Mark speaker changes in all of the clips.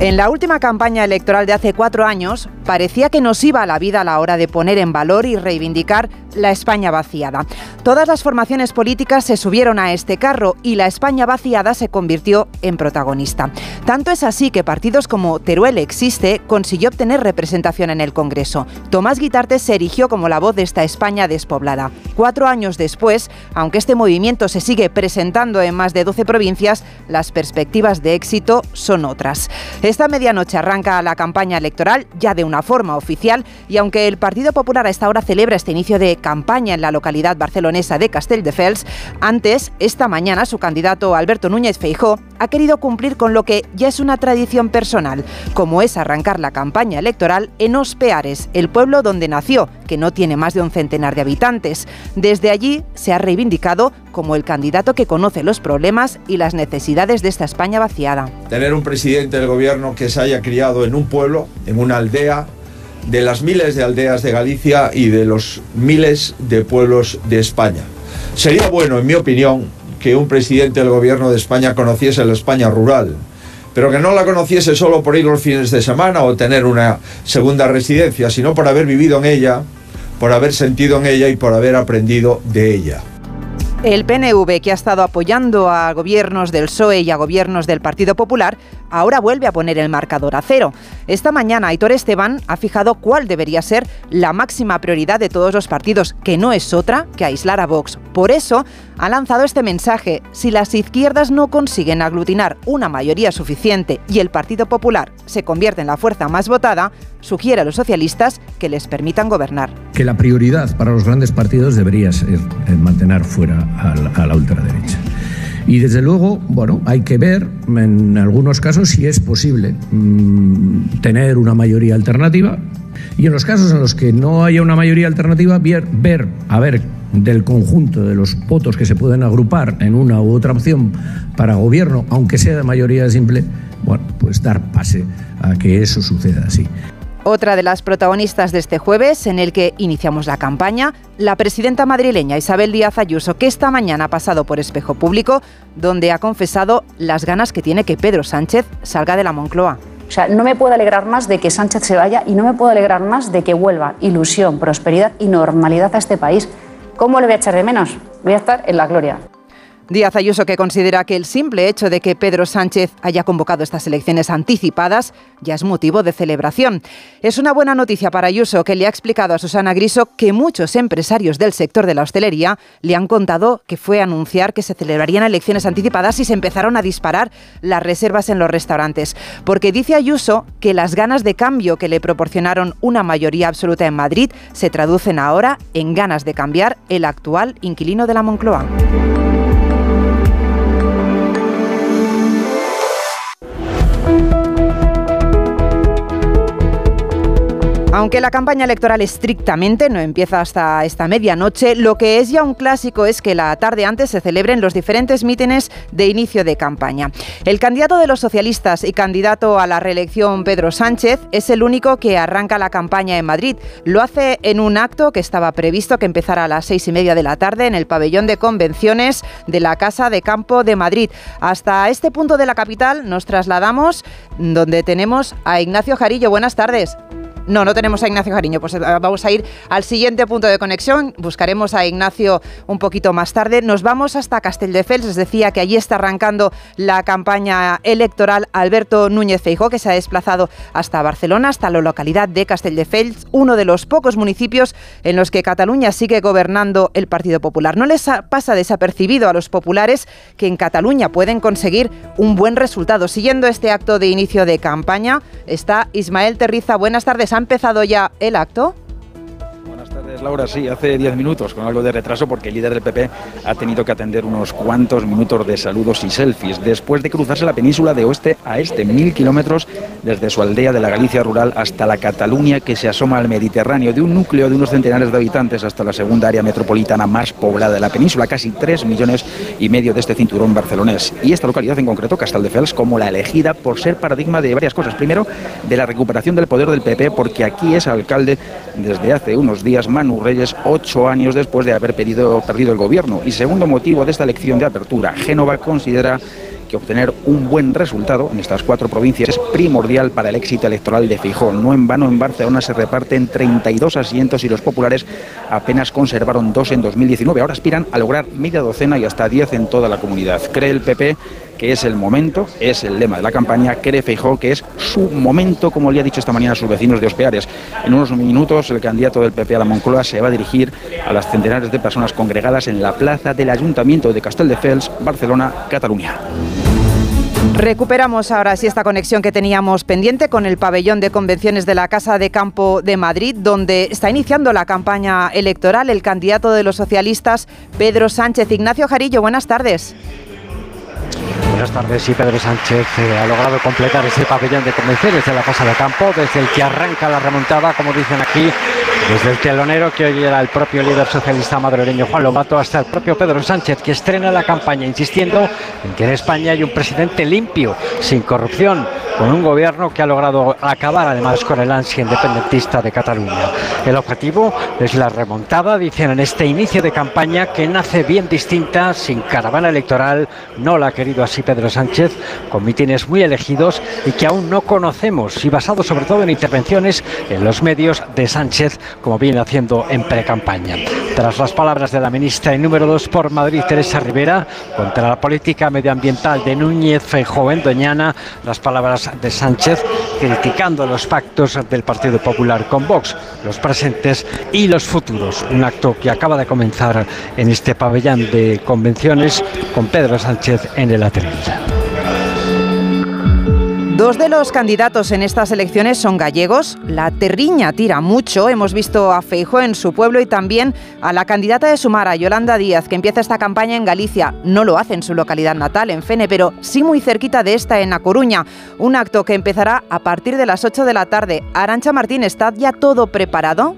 Speaker 1: En la última campaña electoral de hace cuatro años, parecía que nos iba a la vida a la hora de poner en valor y reivindicar la España vaciada. Todas las formaciones políticas se subieron a este carro y la España vaciada se convirtió en protagonista. Tanto es así que partidos como Teruel Existe consiguió obtener representación en el Congreso. Tomás Guitarte se erigió como la voz de esta España despoblada. Cuatro años después, aunque este movimiento se sigue presentando en más de 12 provincias, las perspectivas de éxito son otras. Esta medianoche arranca la campaña electoral ya de una forma oficial y aunque el Partido Popular a esta hora celebra este inicio de campaña en la localidad barcelonesa de Castelldefels, antes, esta mañana, su candidato Alberto Núñez Feijó ha querido cumplir con lo que ya es una tradición personal, como es arrancar la campaña electoral en Ospeares, el pueblo donde nació, que no tiene más de un centenar de habitantes. Desde allí se ha reivindicado como el candidato que conoce los problemas y las necesidades de esta España vaciada.
Speaker 2: Tener un presidente del gobierno que se haya criado en un pueblo, en una aldea, de las miles de aldeas de Galicia y de los miles de pueblos de España. Sería bueno, en mi opinión, que un presidente del gobierno de España conociese la España rural, pero que no la conociese solo por ir los fines de semana o tener una segunda residencia, sino por haber vivido en ella, por haber sentido en ella y por haber aprendido de ella.
Speaker 1: El PNV, que ha estado apoyando a gobiernos del PSOE y a gobiernos del Partido Popular, ahora vuelve a poner el marcador a cero. Esta mañana Aitor Esteban ha fijado cuál debería ser la máxima prioridad de todos los partidos, que no es otra que aislar a Vox. Por eso ha lanzado este mensaje. Si las izquierdas no consiguen aglutinar una mayoría suficiente y el Partido Popular se convierte en la fuerza más votada, sugiere a los socialistas que les permitan gobernar.
Speaker 3: Que la prioridad para los grandes partidos debería ser mantener fuera a la, ultraderecha. Y desde luego, bueno, hay que ver en algunos casos si es posible mm, tener una mayoría alternativa y en los casos en los que no haya una mayoría alternativa, ver, ver, a ver del conjunto de los votos que se pueden agrupar en una u otra opción para gobierno, aunque sea de mayoría simple, bueno, pues dar pase a que eso suceda así.
Speaker 1: Otra de las protagonistas de este jueves, en el que iniciamos la campaña, la presidenta madrileña Isabel Díaz Ayuso, que esta mañana ha pasado por espejo público, donde ha confesado las ganas que tiene que Pedro Sánchez salga de la Moncloa.
Speaker 4: O sea, no me puedo alegrar más de que Sánchez se vaya y no me puedo alegrar más de que vuelva ilusión, prosperidad y normalidad a este país. ¿Cómo le voy a echar de menos? Voy a estar en la gloria.
Speaker 1: Díaz Ayuso que considera que el simple hecho de que Pedro Sánchez haya convocado estas elecciones anticipadas ya es motivo de celebración. Es una buena noticia para Ayuso que le ha explicado a Susana Griso que muchos empresarios del sector de la hostelería le han contado que fue anunciar que se celebrarían elecciones anticipadas y se empezaron a disparar las reservas en los restaurantes. Porque dice Ayuso que las ganas de cambio que le proporcionaron una mayoría absoluta en Madrid se traducen ahora en ganas de cambiar el actual inquilino de la Moncloa. Aunque la campaña electoral estrictamente no empieza hasta esta medianoche, lo que es ya un clásico es que la tarde antes se celebren los diferentes mítines de inicio de campaña. El candidato de los socialistas y candidato a la reelección, Pedro Sánchez, es el único que arranca la campaña en Madrid. Lo hace en un acto que estaba previsto que empezara a las seis y media de la tarde en el pabellón de convenciones de la Casa de Campo de Madrid. Hasta este punto de la capital nos trasladamos donde tenemos a Ignacio Jarillo. Buenas tardes. No, no tenemos a Ignacio Jariño, pues eh, vamos a ir al siguiente punto de conexión, buscaremos a Ignacio un poquito más tarde. Nos vamos hasta Castelldefels, les decía que allí está arrancando la campaña electoral Alberto Núñez Feijó, que se ha desplazado hasta Barcelona, hasta la localidad de Castelldefels, uno de los pocos municipios en los que Cataluña sigue gobernando el Partido Popular. No les pasa desapercibido a los populares que en Cataluña pueden conseguir un buen resultado. Siguiendo este acto de inicio de campaña está Ismael Terriza. Buenas tardes ¿Ha empezado ya el acto?
Speaker 5: Laura, sí, hace 10 minutos, con algo de retraso, porque el líder del PP ha tenido que atender unos cuantos minutos de saludos y selfies, después de cruzarse la península de oeste a este, mil kilómetros desde su aldea de la Galicia rural hasta la Cataluña que se asoma al Mediterráneo, de un núcleo de unos centenares de habitantes hasta la segunda área metropolitana más poblada de la península, casi 3 millones y medio de este cinturón barcelonés. Y esta localidad en concreto, Castelldefels, como la elegida por ser paradigma de varias cosas. Primero, de la recuperación del poder del PP, porque aquí es alcalde desde hace unos días más Reyes ocho años después de haber perdido el gobierno. Y segundo motivo de esta elección de apertura, Génova considera que obtener un buen resultado en estas cuatro provincias es primordial para el éxito electoral de Fijón. No en vano en Barcelona se reparten 32 asientos y los populares apenas conservaron dos en 2019. Ahora aspiran a lograr media docena y hasta 10 en toda la comunidad. Cree el PP que es el momento, es el lema de la campaña, cree Feijó que es su momento, como le ha dicho esta mañana a sus vecinos de Ospeares. En unos minutos el candidato del PP a la Moncloa se va a dirigir a las centenares de personas congregadas en la plaza del Ayuntamiento de Castelldefels, Barcelona, Cataluña.
Speaker 1: Recuperamos ahora sí esta conexión que teníamos pendiente con el pabellón de convenciones de la Casa de Campo de Madrid, donde está iniciando la campaña electoral el candidato de los socialistas, Pedro Sánchez. Ignacio Jarillo, buenas tardes.
Speaker 6: Buenas tardes. Sí, Pedro Sánchez eh, ha logrado completar ese pabellón de convenciones de la Casa de Campo, desde el que arranca la remontada, como dicen aquí, desde el telonero que hoy era el propio líder socialista madrileño Juan Lobato hasta el propio Pedro Sánchez, que estrena la campaña insistiendo en que en España hay un presidente limpio, sin corrupción, con un gobierno que ha logrado acabar además con el ansia independentista de Cataluña. El objetivo es la remontada, dicen en este inicio de campaña, que nace bien distinta, sin caravana electoral, no la ha querido así Pedro Sánchez, con mítines muy elegidos y que aún no conocemos, y basado sobre todo en intervenciones en los medios de Sánchez como viene haciendo en pre-campaña. Tras las palabras de la ministra y número 2 por Madrid, Teresa Rivera, contra la política medioambiental de Núñez Feijóo en Doñana, las palabras de Sánchez criticando los pactos del Partido Popular con Vox, los presentes y los futuros. Un acto que acaba de comenzar en este pabellón de convenciones con Pedro Sánchez en el atril.
Speaker 1: Dos de los candidatos en estas elecciones son gallegos. La terriña tira mucho. Hemos visto a Feijo en su pueblo y también a la candidata de Sumara, Yolanda Díaz, que empieza esta campaña en Galicia. No lo hace en su localidad natal, en Fene, pero sí muy cerquita de esta, en A Coruña. Un acto que empezará a partir de las 8 de la tarde. Arancha Martín, ¿está ya todo preparado?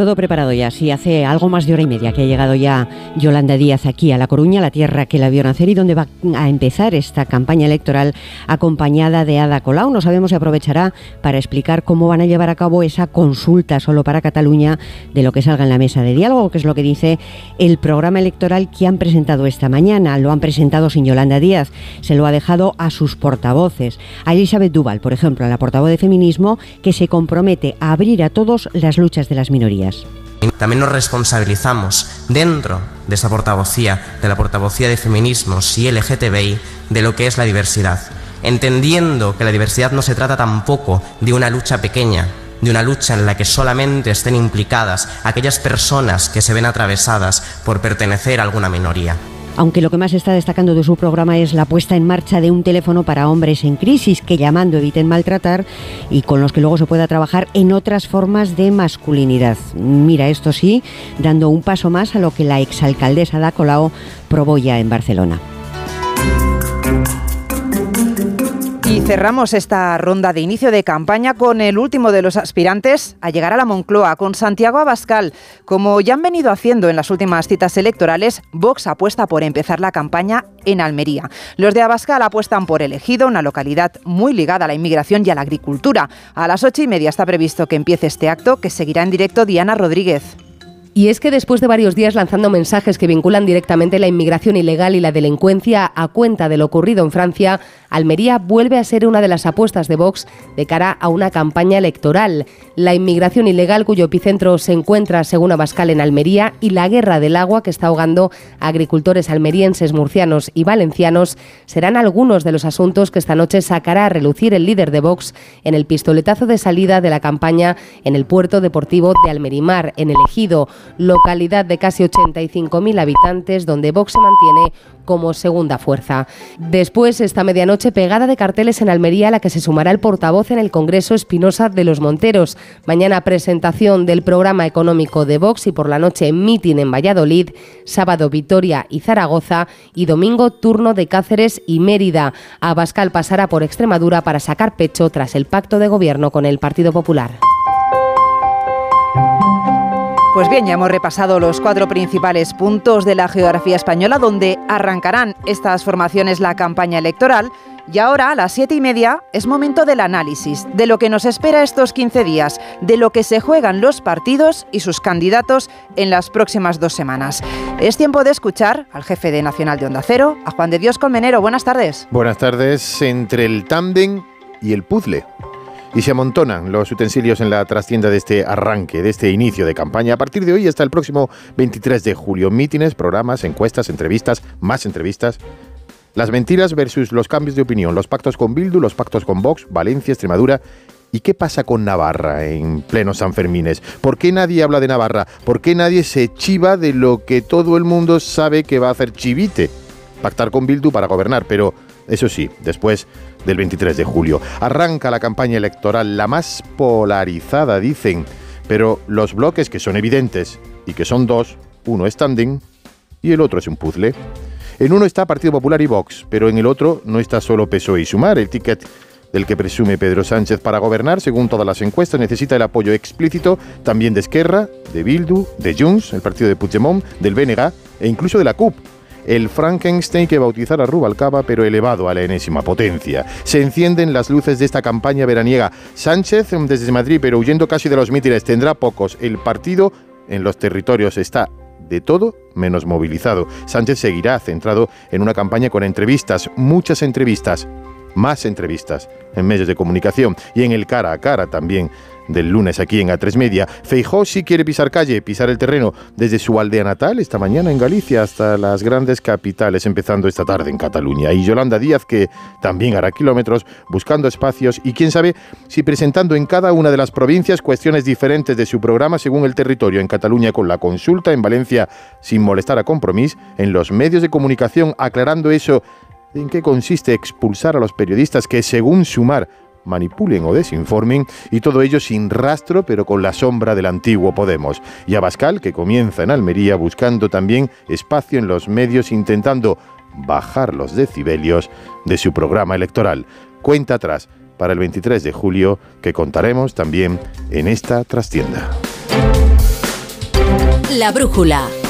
Speaker 7: Todo preparado ya, sí, hace algo más de hora y media que ha llegado ya Yolanda Díaz aquí a La Coruña, la tierra que la vio nacer y donde va a empezar esta campaña electoral acompañada de Ada Colau. No sabemos si aprovechará para explicar cómo van a llevar a cabo esa consulta solo para Cataluña de lo que salga en la mesa de diálogo, que es lo que dice el programa electoral que han presentado esta mañana. Lo han presentado sin Yolanda Díaz, se lo ha dejado a sus portavoces, a Elizabeth Duval, por ejemplo, a la portavoz de feminismo, que se compromete a abrir a todos las luchas de las minorías.
Speaker 8: También nos responsabilizamos dentro de esa portavocía, de la portavocía de feminismos y LGTBI, de lo que es la diversidad, entendiendo que la diversidad no se trata tampoco de una lucha pequeña, de una lucha en la que solamente estén implicadas aquellas personas que se ven atravesadas por pertenecer a alguna minoría
Speaker 7: aunque lo que más está destacando de su programa es la puesta en marcha de un teléfono para hombres en crisis que llamando eviten maltratar y con los que luego se pueda trabajar en otras formas de masculinidad. Mira, esto sí, dando un paso más a lo que la exalcaldesa da probó ya en Barcelona.
Speaker 1: Cerramos esta ronda de inicio de campaña con el último de los aspirantes a llegar a la Moncloa, con Santiago Abascal. Como ya han venido haciendo en las últimas citas electorales, Vox apuesta por empezar la campaña en Almería. Los de Abascal apuestan por elegido, una localidad muy ligada a la inmigración y a la agricultura. A las ocho y media está previsto que empiece este acto, que seguirá en directo Diana Rodríguez.
Speaker 9: Y es que después de varios días lanzando mensajes que vinculan directamente la inmigración ilegal y la delincuencia a cuenta de lo ocurrido en Francia, Almería vuelve a ser una de las apuestas de Vox de cara a una campaña electoral. La inmigración ilegal, cuyo epicentro se encuentra, según Abascal, en Almería, y la guerra del agua que está ahogando a agricultores almerienses, murcianos y valencianos, serán algunos de los asuntos que esta noche sacará a relucir el líder de Vox en el pistoletazo de salida de la campaña en el puerto deportivo de Almerimar, en el Ejido, localidad de casi 85.000 habitantes, donde Vox se mantiene como segunda fuerza. Después, esta medianoche, pegada de carteles en Almería, a la que se sumará el portavoz en el Congreso Espinosa de los Monteros. Mañana presentación del programa económico de Vox y por la noche mitin en Valladolid, sábado Vitoria y Zaragoza y domingo turno de Cáceres y Mérida. Abascal pasará por Extremadura para sacar pecho tras el pacto de gobierno con el Partido Popular.
Speaker 1: Pues bien, ya hemos repasado los cuatro principales puntos de la geografía española donde arrancarán estas formaciones la campaña electoral. Y ahora, a las siete y media, es momento del análisis, de lo que nos espera estos 15 días, de lo que se juegan los partidos y sus candidatos en las próximas dos semanas. Es tiempo de escuchar al jefe de Nacional de Onda Cero, a Juan de Dios Colmenero. Buenas tardes.
Speaker 10: Buenas tardes. Entre el tándem y el puzzle y se amontonan los utensilios en la trastienda de este arranque, de este inicio de campaña. A partir de hoy hasta el próximo 23 de julio, mítines, programas, encuestas, entrevistas, más entrevistas. Las mentiras versus los cambios de opinión, los pactos con Bildu, los pactos con Vox, Valencia, Extremadura. ¿Y qué pasa con Navarra en pleno San Fermines? ¿Por qué nadie habla de Navarra? ¿Por qué nadie se chiva de lo que todo el mundo sabe que va a hacer Chivite? Pactar con Bildu para gobernar, pero eso sí, después del 23 de julio. Arranca la campaña electoral, la más polarizada, dicen, pero los bloques que son evidentes y que son dos, uno es standing y el otro es un puzzle. En uno está Partido Popular y Vox, pero en el otro no está solo PSOE y Sumar, el ticket del que presume Pedro Sánchez para gobernar, según todas las encuestas, necesita el apoyo explícito también de Esquerra, de Bildu, de Junts, el partido de Puigdemont, del BNG e incluso de la CUP, el Frankenstein que bautizara Rubalcaba, pero elevado a la enésima potencia. Se encienden las luces de esta campaña veraniega. Sánchez, desde Madrid, pero huyendo casi de los mítines, tendrá pocos. El partido en los territorios está de todo menos movilizado. Sánchez seguirá centrado en una campaña con entrevistas, muchas entrevistas, más entrevistas en medios de comunicación y en el cara a cara también del lunes aquí en A3 Media. Feijó sí quiere pisar calle, pisar el terreno desde su aldea natal esta mañana en Galicia hasta las grandes capitales, empezando esta tarde en Cataluña. Y Yolanda Díaz, que también hará kilómetros buscando espacios y quién sabe si presentando en cada una de las provincias cuestiones diferentes de su programa según el territorio. En Cataluña con la consulta, en Valencia sin molestar a compromiso, en los medios de comunicación aclarando eso en qué consiste expulsar a los periodistas que, según Sumar, manipulen o desinformen, y todo ello sin rastro, pero con la sombra del antiguo Podemos. Y Abascal, que comienza en Almería buscando también espacio en los medios, intentando bajar los decibelios de su programa electoral. Cuenta atrás para el 23 de julio, que contaremos también en esta trastienda.
Speaker 11: La brújula.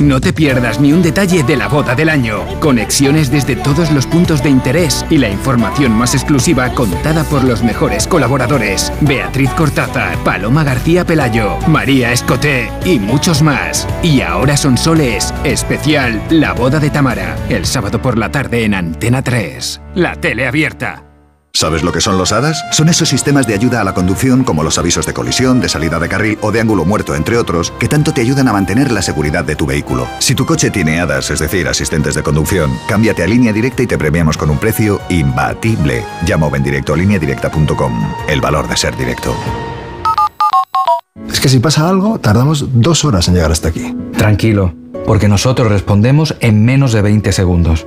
Speaker 12: No te pierdas ni un detalle de la boda del año. Conexiones desde todos los puntos de interés y la información más exclusiva contada por los mejores colaboradores. Beatriz Cortázar, Paloma García Pelayo, María Escoté y muchos más. Y ahora son soles. Especial La boda de Tamara. El sábado por la tarde en Antena 3. La tele abierta.
Speaker 13: ¿Sabes lo que son los HADAS? Son esos sistemas de ayuda a la conducción como los avisos de colisión, de salida de carril o de ángulo muerto, entre otros, que tanto te ayudan a mantener la seguridad de tu vehículo. Si tu coche tiene HADAS, es decir, asistentes de conducción, cámbiate a línea directa y te premiamos con un precio imbatible. Llama o directo a lineadirecta.com. El valor de ser directo.
Speaker 14: Es que si pasa algo, tardamos dos horas en llegar hasta aquí.
Speaker 15: Tranquilo, porque nosotros respondemos en menos de 20 segundos.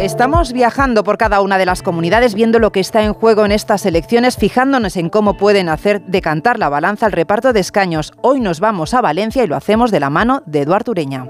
Speaker 1: Estamos viajando por cada una de las comunidades viendo lo que está en juego en estas elecciones, fijándonos en cómo pueden hacer decantar la balanza al reparto de escaños. Hoy nos vamos a Valencia y lo hacemos de la mano de Eduardo Ureña.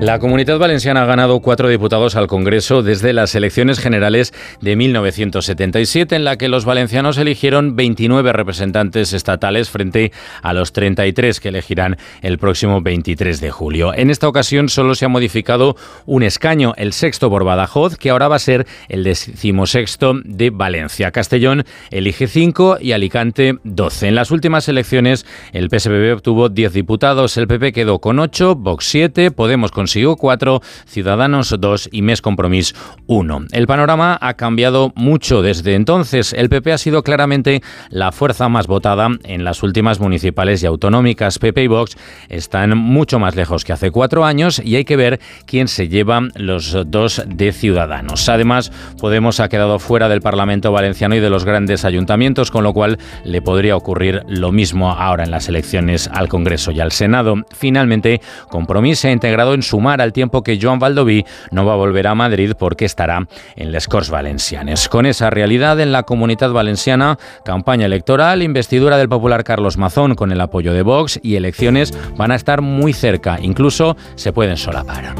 Speaker 16: La comunidad valenciana ha ganado cuatro diputados al Congreso desde las elecciones generales de 1977, en la que los valencianos eligieron 29 representantes estatales frente a los 33 que elegirán el próximo 23 de julio. En esta ocasión solo se ha modificado un escaño, el sexto por Badajoz, que ahora va a ser el decimosexto de Valencia. Castellón elige 5 y Alicante 12. En las últimas elecciones el PSBB obtuvo 10 diputados, el PP quedó con 8, Vox 7, Podemos con consiguió cuatro, Ciudadanos dos y Mes Compromís uno. El panorama ha cambiado mucho desde entonces. El PP ha sido claramente la fuerza más votada en las últimas municipales y autonómicas. PP y Vox están mucho más lejos que hace cuatro años y hay que ver quién se lleva los dos de Ciudadanos. Además, Podemos ha quedado fuera del Parlamento valenciano y de los grandes ayuntamientos, con lo cual le podría ocurrir lo mismo ahora en las elecciones al Congreso y al Senado. Finalmente, Compromís se ha integrado en Sumar al tiempo que Joan Baldoví no va a volver a Madrid porque estará en Les Corts Valencianes. Con esa realidad en la comunidad valenciana, campaña electoral, investidura del popular Carlos Mazón con el apoyo de Vox y elecciones van a estar muy cerca, incluso se pueden solapar.